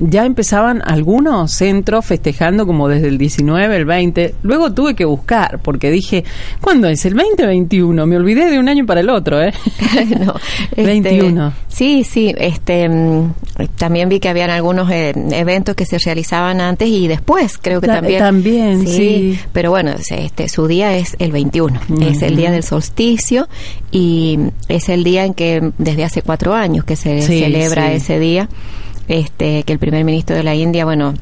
ya empezaban algunos centros festejando como desde el 19, el 20. Luego tuve que buscar porque dije, ¿cuándo es? ¿El 2021? Me olvidé de un año para el otro, ¿eh? no, 21. Este, sí, sí. Este, mm, también vi que habían algunos eh, eventos que se realizaban antes y después, creo que también. También, sí, Pero bueno, este, su día es el 21. Es el día del solsticio y es el día en que desde hace cuatro años que se celebra ese día este, que el primer ministro de la India, bueno,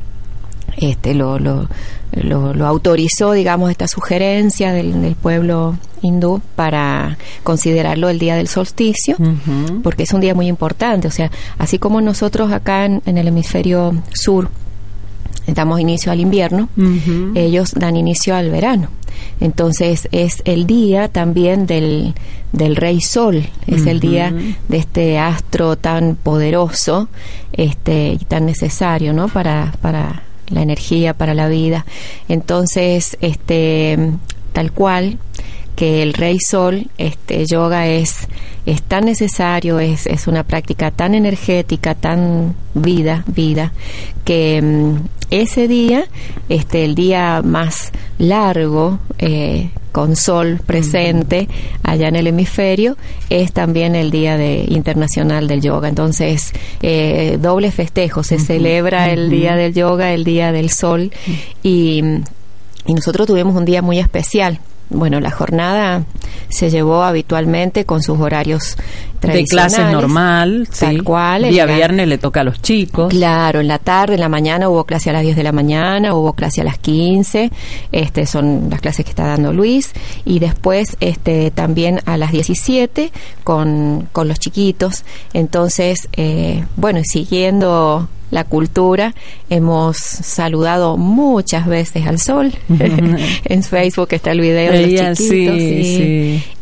este, lo, lo, lo, autorizó, digamos, esta sugerencia del, pueblo hindú para considerarlo el día del solsticio, porque es un día muy importante. O sea, así como nosotros acá en el hemisferio sur damos inicio al invierno, ellos dan inicio al verano. Entonces es el día también del, del rey sol, es el día de este astro tan poderoso este, y tan necesario ¿no? para, para la energía, para la vida. Entonces, este, tal cual, que el rey sol, este yoga es, es tan necesario, es, es una práctica tan energética, tan vida, vida, que mm, ese día, este, el día más largo, eh, con sol presente allá en el hemisferio, es también el Día de, Internacional del Yoga. Entonces, eh, doble festejo, se celebra el Día del Yoga, el Día del Sol, y, y nosotros tuvimos un día muy especial bueno, la jornada se llevó habitualmente con sus horarios de clase normal, tal cual. Día viernes le toca a los chicos. Claro, en la tarde, en la mañana hubo clase a las 10 de la mañana, hubo clase a las 15, este son las clases que está dando Luis y después este también a las 17 con, con los chiquitos. Entonces, eh, bueno, siguiendo la cultura. Hemos saludado muchas veces al sol. en Facebook está el video de los chiquitos.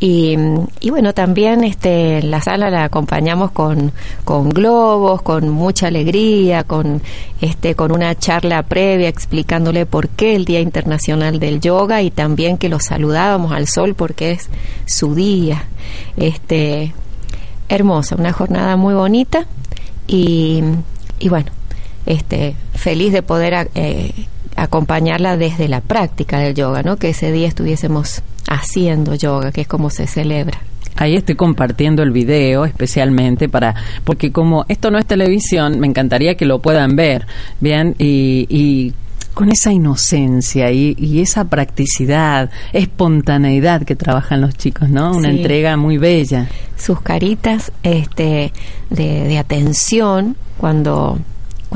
Y, y, bueno, también este, la sala la acompañamos con, con globos, con mucha alegría, con, este, con una charla previa explicándole por qué el Día Internacional del Yoga y también que lo saludábamos al sol porque es su día. Este, hermosa, una jornada muy bonita y y bueno, este, feliz de poder eh, acompañarla desde la práctica del yoga, ¿no? Que ese día estuviésemos haciendo yoga, que es como se celebra. Ahí estoy compartiendo el video especialmente para, porque como esto no es televisión, me encantaría que lo puedan ver, bien, y, y con esa inocencia y, esa practicidad, espontaneidad que trabajan los chicos, ¿no? Una entrega muy bella. Sus caritas este, de, atención cuando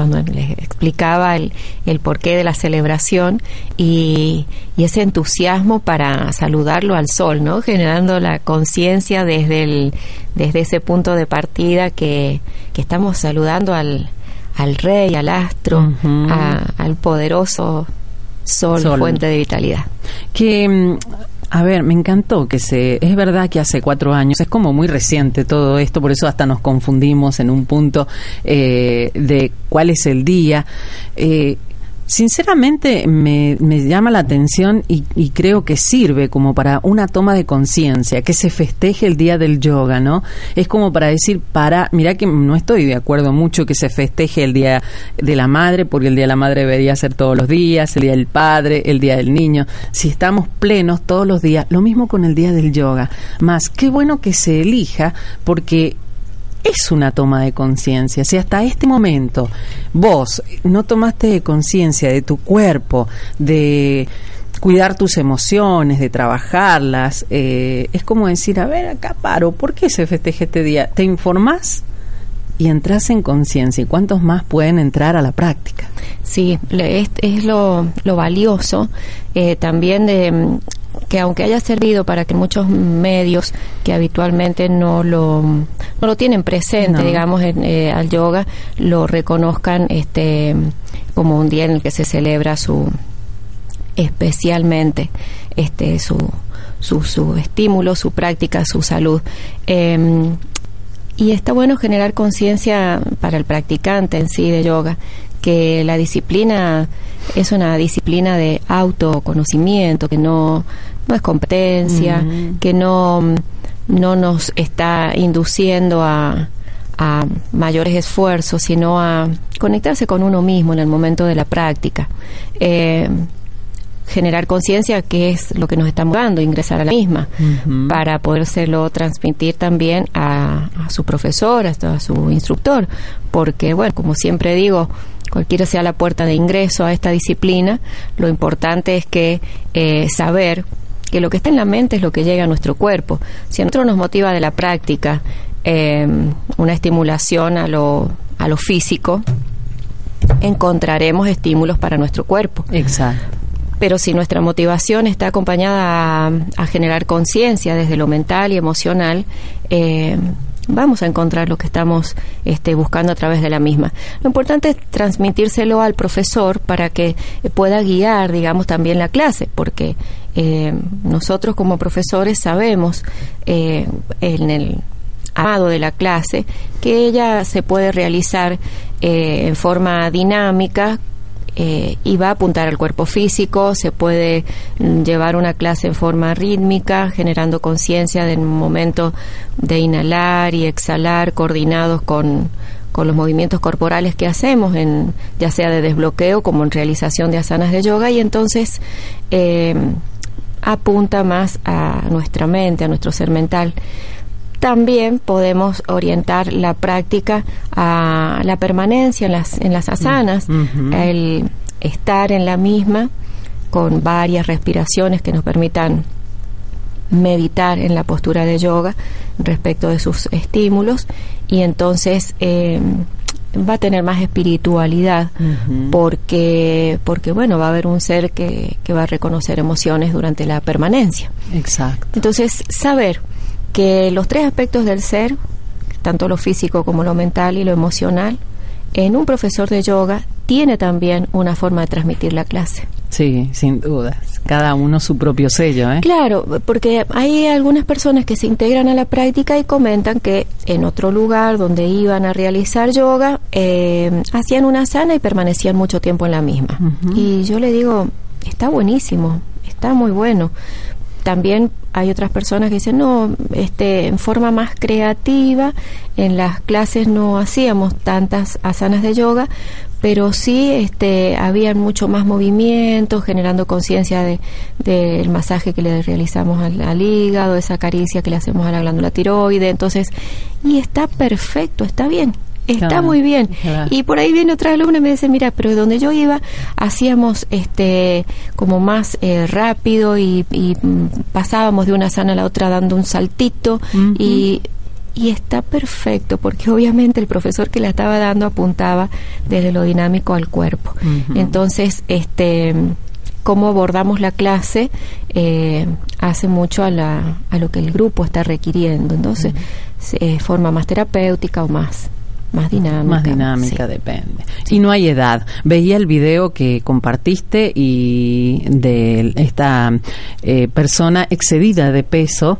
cuando les explicaba el, el, porqué de la celebración y, y, ese entusiasmo para saludarlo al sol, ¿no? Generando la conciencia desde, el, desde ese punto de partida que, que estamos saludando al, al rey, al astro, al poderoso sol, fuente de vitalidad. Que mm, a ver, me encantó que se. Es verdad que hace cuatro años, es como muy reciente todo esto, por eso hasta nos confundimos en un punto eh, de cuál es el día. Eh, Sinceramente me, llama la atención y, creo que sirve como para una toma de conciencia, que se festeje el día del yoga, ¿no? Es como para decir, para, mira que no estoy de acuerdo mucho que se festeje el día de la madre, porque el día de la madre debería ser todos los días, el día del padre, el día del niño. Si estamos plenos todos los días, lo mismo con el día del yoga. Más, qué bueno que se elija, porque es una toma de conciencia. Si hasta este momento vos no tomaste conciencia de tu cuerpo, de cuidar tus emociones, de trabajarlas, eh, es como decir, a ver, acá paro, ¿por qué se festeja este día? ¿Te informás? y entras en conciencia. ¿Y cuántos más pueden entrar a la práctica? Sí, es, es lo, lo valioso eh, también de que aunque haya servido para que muchos medios que habitualmente no lo, no lo tienen presente, digamos, eh, al yoga, lo reconozcan este como un día en el que se celebra su especialmente este su su, su estímulo, su práctica, su salud. Em, y está bueno generar conciencia para el practicante en sí de yoga, que la disciplina es una disciplina de autoconocimiento, que no, no es competencia, que no, no nos está induciendo a, a mayores esfuerzos, sino a conectarse con uno mismo en el momento de la práctica. Eh, generar conciencia que es lo que nos estamos dando, ingresar a la misma, para podérselo transmitir también a, su profesor, a, su instructor, porque, bueno, como siempre digo, cualquiera sea la puerta de ingreso a esta disciplina, lo importante es que eh, saber que lo que está en la mente es lo que llega a nuestro cuerpo. Si a nosotros nos motiva de la práctica eh, una estimulación a lo, a lo físico, encontraremos estímulos para nuestro cuerpo. Exacto. Pero si nuestra motivación está acompañada a, generar conciencia desde lo mental y emocional, eh, vamos a encontrar lo que estamos este, buscando a través de la misma. Lo importante es transmitírselo al profesor para que pueda guiar, digamos, también la clase, porque eh, nosotros como profesores sabemos en el amado de la clase, que ella se puede realizar eh, en forma dinámica eh, y va a apuntar al cuerpo físico, se puede mm, llevar una clase en forma rítmica, generando conciencia del momento de inhalar y exhalar coordinados con, con los movimientos corporales que hacemos, en, ya sea de desbloqueo como en realización de asanas de yoga, y entonces eh, apunta más a nuestra mente, a nuestro ser mental. También podemos orientar la práctica a la permanencia en las, en las asanas, el estar en la misma con varias respiraciones que nos permitan meditar en la postura de yoga respecto de sus estímulos y entonces eh, va a tener más espiritualidad porque porque bueno va a haber un ser que, que va a reconocer emociones durante la permanencia. Exacto. Entonces saber que los tres aspectos del ser, tanto lo físico como lo mental y lo emocional, en un profesor de yoga tiene también una forma de transmitir la clase. Sí, sin dudas. Cada uno su propio sello, ¿eh? Claro, porque hay algunas personas que se integran a la práctica y comentan que en otro lugar donde iban a realizar yoga, eh, hacían una sana y permanecían mucho tiempo en la misma. Y yo le digo, está buenísimo, está muy bueno, también hay otras personas que dicen, no, este, en forma más creativa, en las clases no hacíamos tantas asanas de yoga, pero sí este, habían mucho más movimiento, generando conciencia del de, masaje que le realizamos al, al, hígado, esa caricia que le hacemos a la glándula tiroide, entonces, y está perfecto, está bien, está muy bien. Y por ahí viene otra alumna y me dice, mira, pero donde yo iba hacíamos este como más eh, rápido y, mm, pasábamos de una sana a la otra dando un saltito y y está perfecto porque obviamente el profesor que la estaba dando apuntaba desde lo dinámico al cuerpo. Entonces, este cómo abordamos la clase eh, hace mucho a, la, a lo que el grupo está requiriendo. Entonces, se forma más terapéutica o más más dinámica. Más dinámica, depende. Y no hay edad. Veía el video que compartiste y de esta eh, persona excedida de peso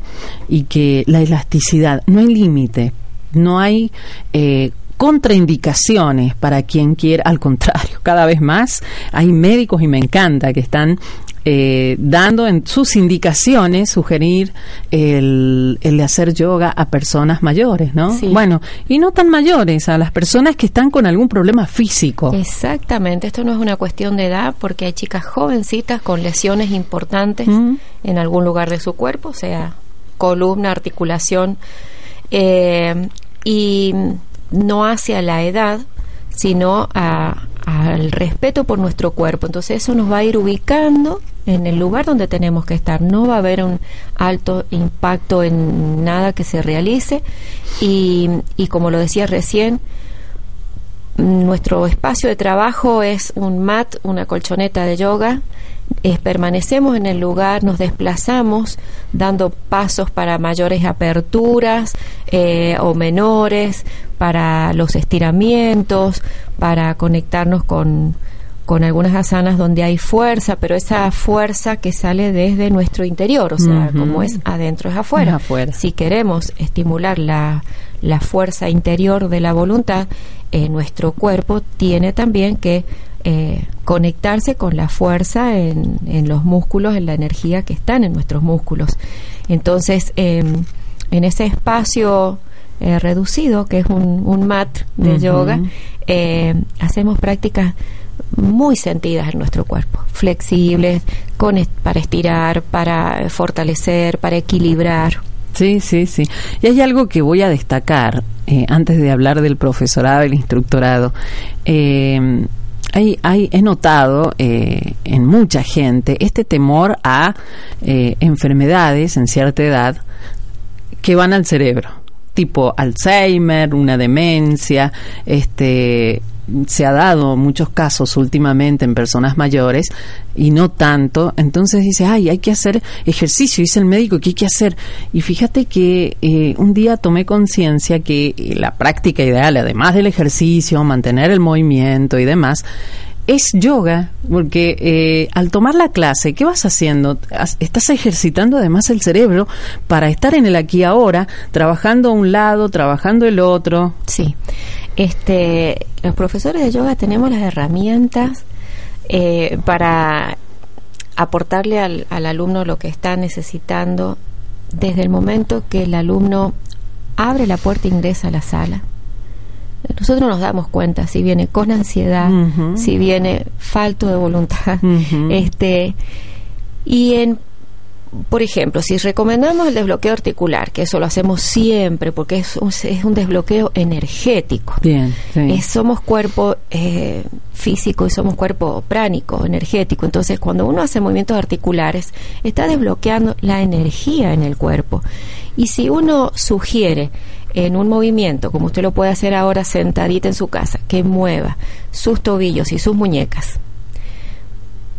y que la elasticidad, no hay límite, no hay eh, contraindicaciones para quien quiera, al contrario, cada vez más hay médicos y me encanta que están eh, dando en sus indicaciones sugerir el, el, de hacer yoga a personas mayores, ¿no? Bueno, y no tan mayores, a las personas que están con algún problema físico. Exactamente, esto no es una cuestión de edad porque hay chicas jovencitas con lesiones importantes mm. en algún lugar de su cuerpo, o sea, columna, articulación, eh, y no hacia la edad, sino al respeto por nuestro cuerpo. Entonces eso nos va a ir ubicando en el lugar donde tenemos que estar. No va a haber un alto impacto en nada que se realice y, y como lo decía recién, nuestro espacio de trabajo es un mat, una colchoneta de yoga. permanecemos en el lugar, nos desplazamos dando pasos para mayores aperturas eh, o menores, para los estiramientos, para conectarnos con, con algunas asanas donde hay fuerza, pero esa fuerza que sale desde nuestro interior, o sea, como es adentro es afuera. afuera. Si queremos estimular la, la fuerza interior de la voluntad, eh, nuestro cuerpo tiene también que eh, conectarse con la fuerza en, en, los músculos, en la energía que están en nuestros músculos. Entonces, em, en ese espacio eh, reducido, que es un, un mat de yoga, eh, hacemos prácticas muy sentidas en nuestro cuerpo, flexibles, con, para estirar, para fortalecer, para equilibrar. Sí, sí, sí. Y hay algo que voy a destacar eh, antes de hablar del profesorado, del instructorado. Eh, hay, hay, he notado eh, en mucha gente este temor a eh, enfermedades en cierta edad que van al cerebro, tipo Alzheimer, una demencia, este, se ha dado muchos casos últimamente en personas mayores y no tanto, entonces dice, ay, hay que hacer ejercicio, dice el médico que hay que hacer. Y fíjate que eh, un día tomé conciencia que la práctica ideal, además del ejercicio, mantener el movimiento y demás, es yoga, porque eh, al tomar la clase, ¿qué vas haciendo? Estás ejercitando además el cerebro para estar en el aquí ahora, trabajando a un lado, trabajando el otro. Sí, este, los profesores de yoga tenemos las herramientas eh, para aportarle al, al alumno lo que está necesitando desde el momento que el alumno abre la puerta e ingresa a la sala nosotros nos damos cuenta si viene con ansiedad, si viene falto de voluntad, este y en por ejemplo, si recomendamos el desbloqueo articular, que eso lo hacemos siempre porque es un, es un desbloqueo energético. Bien, somos cuerpo eh, físico y somos cuerpo pránico, energético. Entonces, cuando uno hace movimientos articulares, está desbloqueando la energía en el cuerpo. Y si uno sugiere en un movimiento, como usted lo puede hacer ahora sentadita en su casa, que mueva sus tobillos y sus muñecas,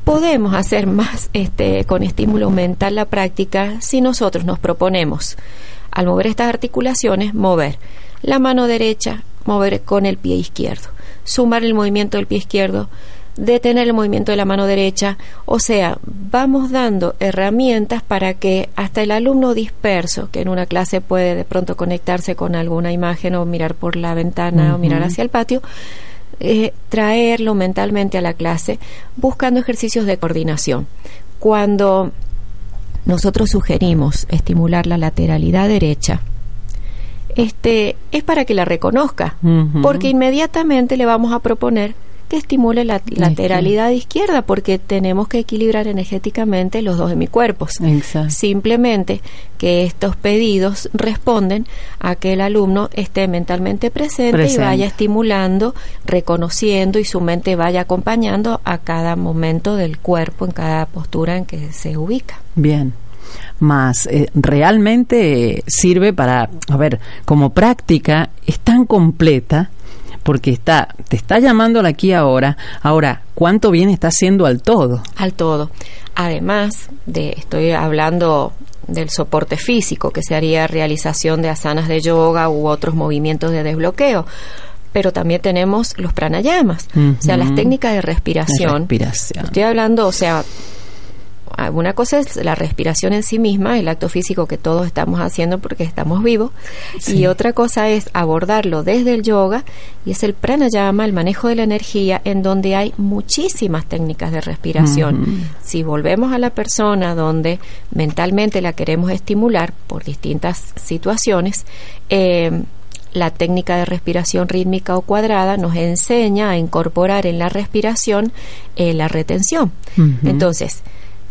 podemos hacer más este, con estímulo mental la práctica si nosotros nos proponemos, al mover estas articulaciones, mover la mano derecha, mover con el pie izquierdo, sumar el movimiento del pie izquierdo, detener el movimiento de la mano derecha, o sea, vamos dando herramientas para que hasta el alumno disperso, que en una clase puede de pronto conectarse con alguna imagen o mirar por la ventana o mirar hacia el patio, eh, traerlo mentalmente a la clase buscando ejercicios de coordinación. Cuando nosotros sugerimos estimular la lateralidad derecha, este es para que la reconozca, porque inmediatamente le vamos a proponer que estimule la lateralidad izquierda porque tenemos que equilibrar energéticamente los dos hemicuerpos. Simplemente que estos pedidos responden a que el alumno esté mentalmente presente, y vaya estimulando, reconociendo y su mente vaya acompañando a cada momento del cuerpo, en cada postura en que se ubica. Bien más eh, realmente sirve para, a ver, como práctica es tan completa porque está, te está llamando aquí ahora. Ahora, ¿cuánto bien está haciendo al todo? Al todo. Además de, estoy hablando del soporte físico, que se haría realización de asanas de yoga u otros movimientos de desbloqueo pero también tenemos los pranayamas, o sea, las técnicas de respiración. respiración. Estoy hablando, o sea, una cosa es la respiración en sí misma, el acto físico que todos estamos haciendo porque estamos vivos, y otra cosa es abordarlo desde el yoga y es el pranayama, el manejo de la energía, en donde hay muchísimas técnicas de respiración. Si volvemos a la persona donde mentalmente la queremos estimular por distintas situaciones, eh, la técnica de respiración rítmica o cuadrada nos enseña a incorporar en la respiración eh, la retención. Entonces,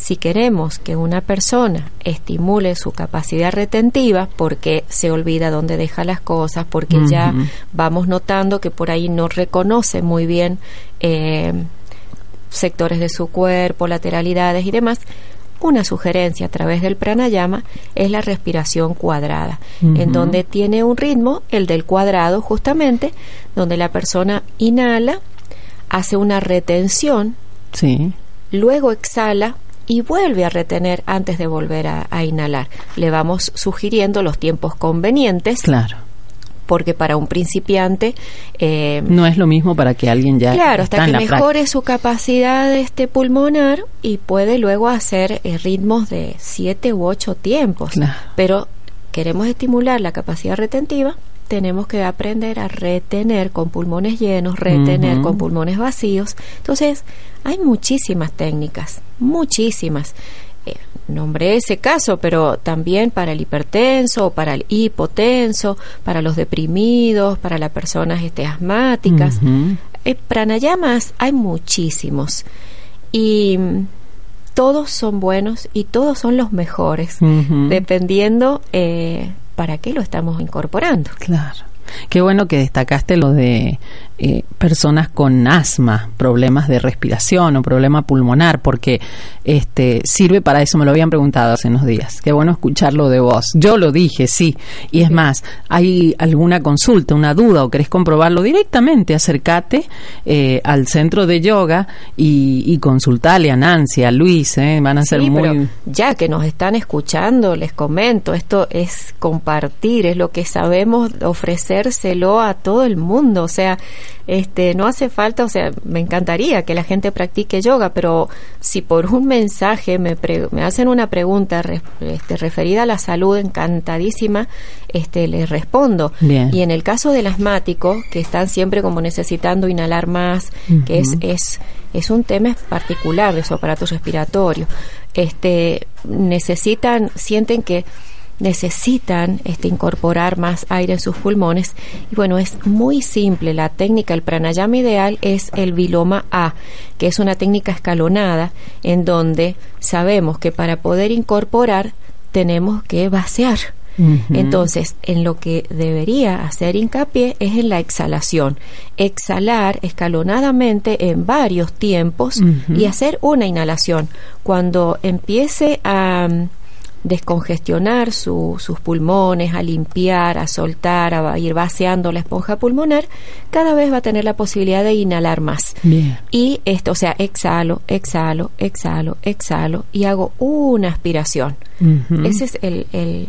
si queremos que una persona estimule su capacidad retentiva porque se olvida dónde deja las cosas, porque ya vamos notando que por ahí no reconoce muy bien eh, sectores de su cuerpo, lateralidades y demás, una sugerencia a través del pranayama es la respiración cuadrada, en donde tiene un ritmo, el del cuadrado justamente, donde la persona inhala, hace una retención, sí. luego exhala y vuelve a retener antes de volver a, inhalar. Le vamos sugiriendo los tiempos convenientes. Claro porque para un principiante eh, no es lo mismo para que alguien ya claro hasta que mejore su capacidad este pulmonar y puede luego hacer eh, ritmos de siete u ocho tiempos pero queremos estimular la capacidad retentiva tenemos que aprender a retener con pulmones llenos, retener con pulmones vacíos. Entonces, hay muchísimas técnicas, muchísimas. Eh, nombré ese caso, pero también para el hipertenso, para el hipotenso, para los deprimidos, para las personas este, asmáticas. Eh, pranayamas hay muchísimos. Y todos son buenos y todos son los mejores, dependiendo eh, para qué lo estamos incorporando. Claro. Qué bueno que destacaste lo de eh, personas con asma, problemas de respiración o problema pulmonar, porque este sirve para eso. Me lo habían preguntado hace unos días. Qué bueno escucharlo de vos. Yo lo dije, sí. Y es más, hay alguna consulta, una duda o querés comprobarlo directamente, acércate eh, al centro de yoga y, y consultale a Nancy, a Luis. Eh, van a ser muy. ya que nos están escuchando, les comento, esto es compartir, es lo que sabemos ofrecérselo a todo el mundo. O sea, este, no hace falta, o sea, me encantaría que la gente practique yoga, pero si por un mensaje me, me hacen una pregunta este, referida a la salud, encantadísima, este, les respondo. Y en el caso del asmático, que están siempre como necesitando inhalar más, que es, es, es un tema particular de su aparato respiratorio, este, necesitan, sienten que necesitan este, incorporar más aire en sus pulmones. Y bueno, es muy simple. La técnica, el pranayama ideal es el viloma A, que es una técnica escalonada en donde sabemos que para poder incorporar tenemos que vaciar. Entonces, en lo que debería hacer hincapié es en la exhalación. Exhalar escalonadamente en varios tiempos y hacer una inhalación. Cuando empiece a descongestionar sus pulmones, a limpiar, a soltar, a ir vaciando la esponja pulmonar, cada vez va a tener la posibilidad de inhalar más. Y esto, o sea, exhalo, exhalo, exhalo, exhalo y hago una aspiración. Ese es el, el,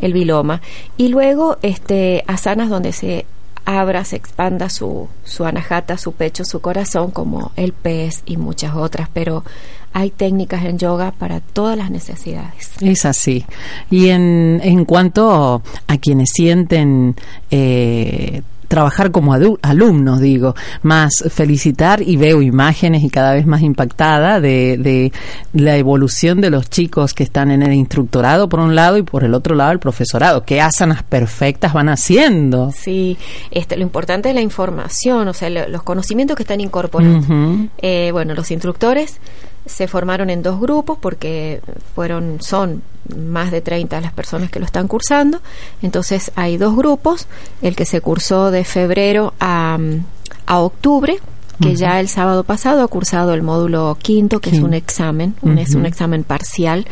el biloma. Y luego, este, asanas donde se abra, se expanda su, su anahata, su pecho, su corazón, como el pez y muchas otras, pero hay técnicas en yoga para todas las necesidades. Es así. Y en, en cuanto a quienes sienten eh, trabajar como alumnos, digo, más felicitar y veo imágenes y cada vez más impactada de, de, la evolución de los chicos que están en el instructorado por un lado y por el otro lado el profesorado. ¿Qué asanas perfectas van haciendo? Sí, este, lo importante es la información, o sea, los conocimientos que están incorporando. eh, bueno, los instructores se formaron en dos grupos porque fueron son más de 30 las personas que lo están cursando. Entonces hay dos grupos, el que se cursó de febrero a, a octubre, que ya el sábado pasado ha cursado el módulo quinto, que es un examen, es un examen parcial.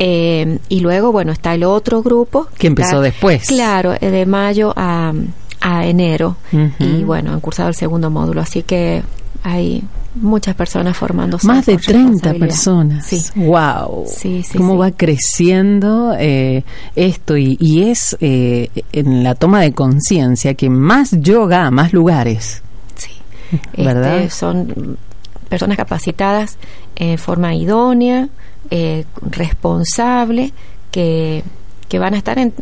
Eh, y luego, bueno, está el otro grupo. Que empezó después. Claro, de mayo a, a enero. Y bueno, han cursado el segundo módulo. Así que hay muchas personas formándose. Más de 30 personas. Sí. ¡Wow! Sí, sí, ¿Cómo va creciendo eh, esto? Y, y es eh, en la toma de conciencia que más yoga a más lugares. Sí. ¿Verdad? Este, son personas capacitadas en forma idónea, eh, responsable, que que van a estar en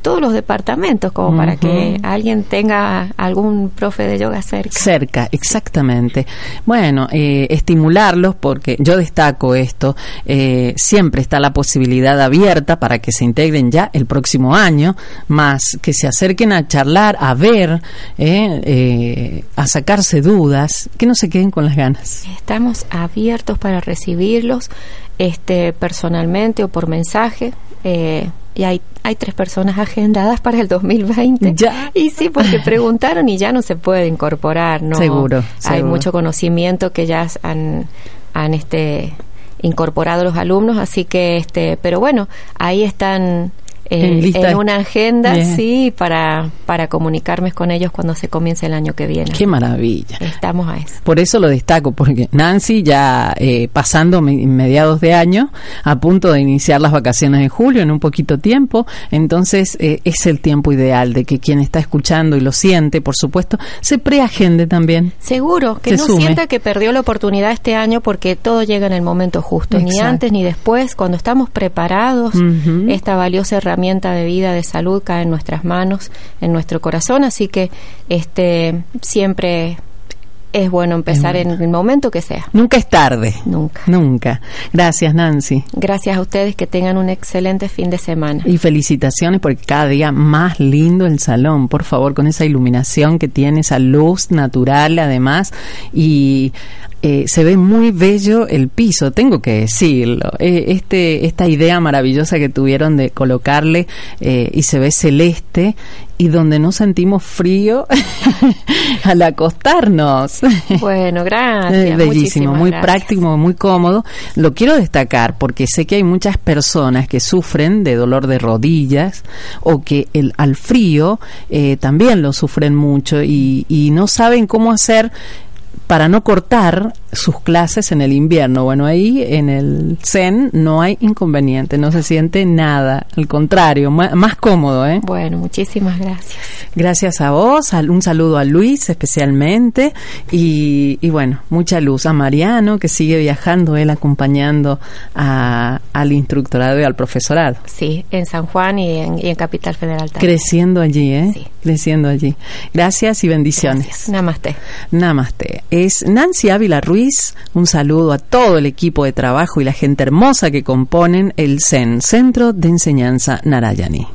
todos los departamentos, como para que alguien tenga algún profe de yoga cerca. Cerca, exactamente. Bueno, eh, estimularlos, porque yo destaco esto, eh, siempre está la posibilidad abierta para que se integren ya el próximo año, más que se acerquen a charlar, a ver, eh, a sacarse dudas, que no se queden con las ganas. Estamos abiertos para recibirlos este personalmente o por mensaje. Eh, y hay, hay tres personas agendadas para el 2020. Ya. Y sí, porque preguntaron y ya no se puede incorporar, ¿no? Seguro. Hay mucho conocimiento que ya han, han este, incorporado los alumnos, así que, este, pero bueno, ahí están eh, en, una agenda, sí, para, para comunicarme con ellos cuando se comience el año que viene. Qué maravilla. Estamos a eso. Por eso lo destaco, porque Nancy ya eh, pasando mediados de año, a punto de iniciar las vacaciones de julio, en un poquito tiempo, entonces eh, es el tiempo ideal de que quien está escuchando y lo siente, por supuesto, se preagende también. Seguro, que no sienta que perdió la oportunidad este año porque todo llega en el momento justo, ni antes ni después, cuando estamos preparados, esta valiosa herramienta de vida, de salud cae en nuestras manos, en nuestro corazón, así que este siempre es bueno empezar en el momento que sea. Nunca es tarde. Nunca. Nunca. Gracias, Nancy. Gracias a ustedes, que tengan un excelente fin de semana. Y felicitaciones porque cada día más lindo el salón, por favor, con esa iluminación que tiene, esa luz natural además. Y eh, se ve muy bello el piso, tengo que decirlo. Eh, este, esta idea maravillosa que tuvieron de colocarle eh, y se ve celeste y donde no sentimos frío al acostarnos. Bueno, gracias. bellísimo, muy práctico, muy cómodo. Lo quiero destacar porque sé que hay muchas personas que sufren de dolor de rodillas o que el, al frío también lo sufren mucho y, y no saben cómo hacer para no cortar sus clases en el invierno. Bueno, ahí en el CEN no hay inconveniente, no se siente nada, al contrario, más, cómodo. ¿eh? Bueno, muchísimas gracias. Gracias a vos, un saludo a Luis especialmente y, bueno, mucha luz a Mariano que sigue viajando, él acompañando al instructorado y al profesorado. Sí, en San Juan y en, Capital Federal también. Creciendo allí, ¿eh? Sí. Creciendo allí. Gracias y bendiciones. Gracias. Namaste. Namaste. Es Nancy Ávila Ruiz un saludo a todo el equipo de trabajo y la gente hermosa que componen el CEN, Centro de Enseñanza Narayani.